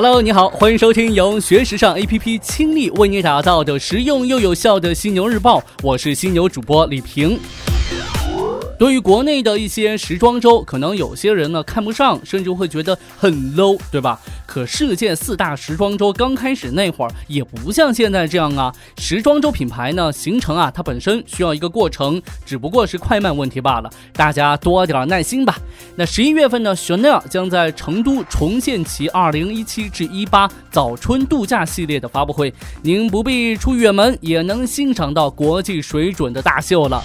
Hello，你好，欢迎收听由学时尚 APP 倾力为你打造的实用又有效的犀牛日报，我是犀牛主播李平。对于国内的一些时装周，可能有些人呢看不上，甚至会觉得很 low，对吧？可世界四大时装周刚开始那会儿，也不像现在这样啊。时装周品牌呢形成啊，它本身需要一个过程，只不过是快慢问题罢了。大家多点耐心吧。那十一月份呢，Chanel 将在成都重现其二零一七至一八早春度假系列的发布会，您不必出远门，也能欣赏到国际水准的大秀了。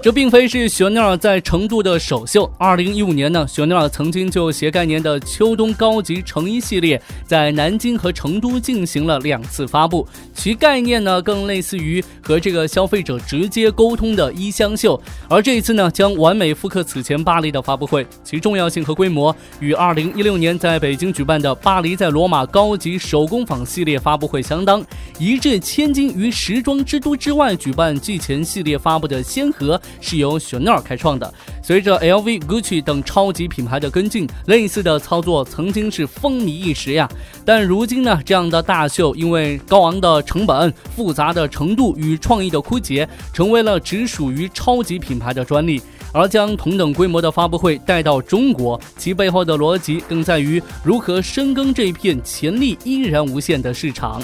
这并非是雪尼尔在成都的首秀。二零一五年呢，雪尼尔曾经就携概念的秋冬高级成衣系列，在南京和成都进行了两次发布。其概念呢，更类似于和这个消费者直接沟通的衣箱秀。而这一次呢，将完美复刻此前巴黎的发布会，其重要性和规模与二零一六年在北京举办的巴黎在罗马高级手工坊系列发布会相当。一掷千金于时装之都之外举办季前系列发布的先河。是由雪奈尔开创的。随着 LV、Gucci 等超级品牌的跟进，类似的操作曾经是风靡一时呀。但如今呢，这样的大秀因为高昂的成本、复杂的程度与创意的枯竭，成为了只属于超级品牌的专利。而将同等规模的发布会带到中国，其背后的逻辑更在于如何深耕这一片潜力依然无限的市场。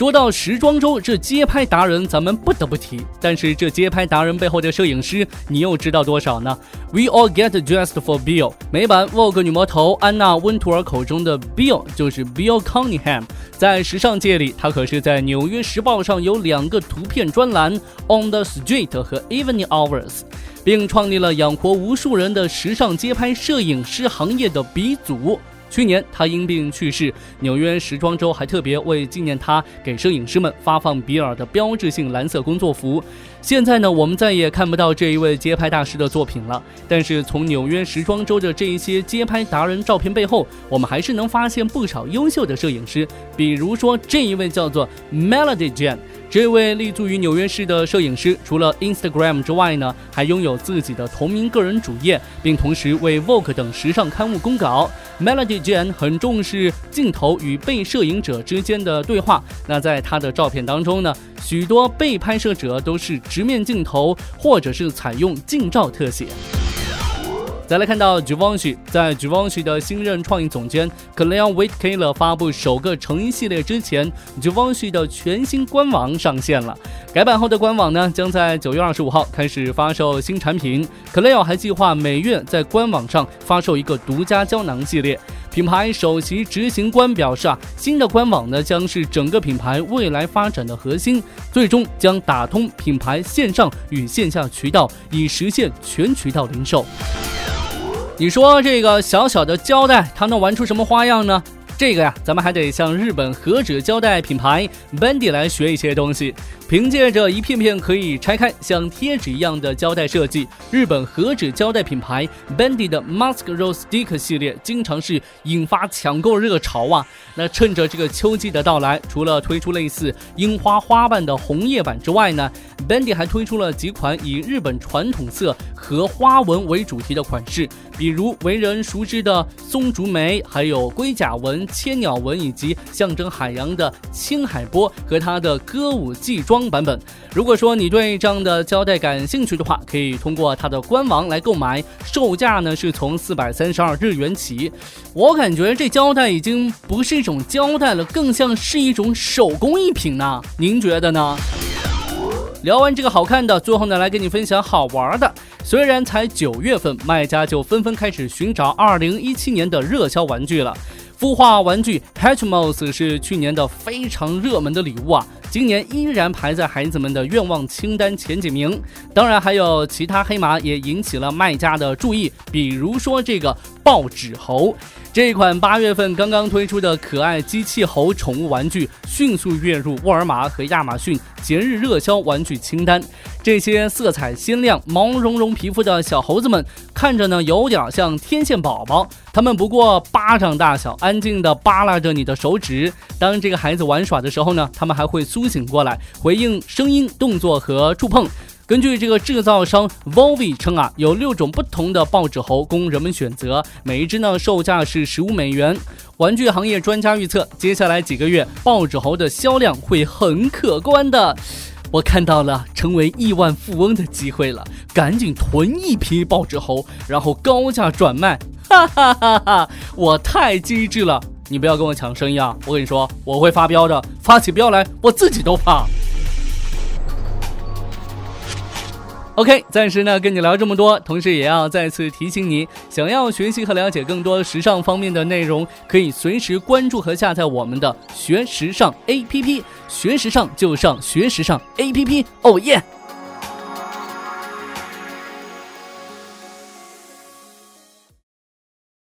说到时装周，这街拍达人咱们不得不提。但是这街拍达人背后的摄影师，你又知道多少呢？We all get dressed for Bill。美版 Vogue 女魔头安娜温图尔口中的 Bill 就是 Bill Cunningham。在时尚界里，他可是在《纽约时报》上有两个图片专栏 On the Street 和 Evening Hours，并创立了养活无数人的时尚街拍摄影师行业的鼻祖。去年他因病去世，纽约时装周还特别为纪念他，给摄影师们发放比尔的标志性蓝色工作服。现在呢，我们再也看不到这一位街拍大师的作品了。但是从纽约时装周的这一些街拍达人照片背后，我们还是能发现不少优秀的摄影师。比如说这一位叫做 Melody Jane。这位立足于纽约市的摄影师，除了 Instagram 之外呢，还拥有自己的同名个人主页，并同时为 Vogue 等时尚刊物公稿。Melody Jane 很重视镜头与被摄影者之间的对话。那在他的照片当中呢，许多被拍摄者都是直面镜头，或者是采用近照特写。再来看到 Givenchy，在 Givenchy 的新任创意总监 Claire Whitaker 发布首个成衣系列之前，Givenchy 的全新官网上线了。改版后的官网呢，将在九月二十五号开始发售新产品。Claire 还计划每月在官网上发售一个独家胶囊系列。品牌首席执行官表示啊，新的官网呢将是整个品牌未来发展的核心，最终将打通品牌线上与线下渠道，以实现全渠道零售。你说这个小小的胶带，它能玩出什么花样呢？这个呀，咱们还得向日本和纸胶带品牌 Bendy 来学一些东西。凭借着一片片可以拆开像贴纸一样的胶带设计，日本和纸胶带品牌 Bendy 的 Mask Rose Stick 系列经常是引发抢购热潮啊。那趁着这个秋季的到来，除了推出类似樱花花瓣的红叶版之外呢，Bendy 还推出了几款以日本传统色和花纹为主题的款式，比如为人熟知的松竹梅，还有龟甲纹、千鸟纹，以及象征海洋的青海波和它的歌舞季装。版本，如果说你对这样的胶带感兴趣的话，可以通过它的官网来购买，售价呢是从四百三十二日元起。我感觉这胶带已经不是一种胶带了，更像是一种手工艺品呢。您觉得呢？聊完这个好看的，最后呢来给你分享好玩的。虽然才九月份，卖家就纷纷开始寻找二零一七年的热销玩具了。孵化玩具 Hatchimals 是去年的非常热门的礼物啊。今年依然排在孩子们的愿望清单前几名，当然还有其他黑马也引起了卖家的注意，比如说这个报纸猴。这款八月份刚刚推出的可爱机器猴宠物玩具，迅速跃入沃尔玛和亚马逊节日热销玩具清单。这些色彩鲜亮、毛茸茸皮肤的小猴子们，看着呢有点像天线宝宝。它们不过巴掌大小，安静地扒拉着你的手指。当这个孩子玩耍的时候呢，他们还会苏醒过来，回应声音、动作和触碰。根据这个制造商 Volvi 称啊，有六种不同的报纸猴供人们选择，每一只呢售价是十五美元。玩具行业专家预测，接下来几个月报纸猴的销量会很可观的。我看到了成为亿万富翁的机会了，赶紧囤一批报纸猴，然后高价转卖。哈哈哈哈！我太机智了，你不要跟我抢生意啊！我跟你说，我会发飙的，发起飙来我自己都怕。OK，暂时呢跟你聊这么多，同时也要再次提醒你，想要学习和了解更多时尚方面的内容，可以随时关注和下载我们的学时尚 APP，学时尚就上学时尚 APP，哦耶！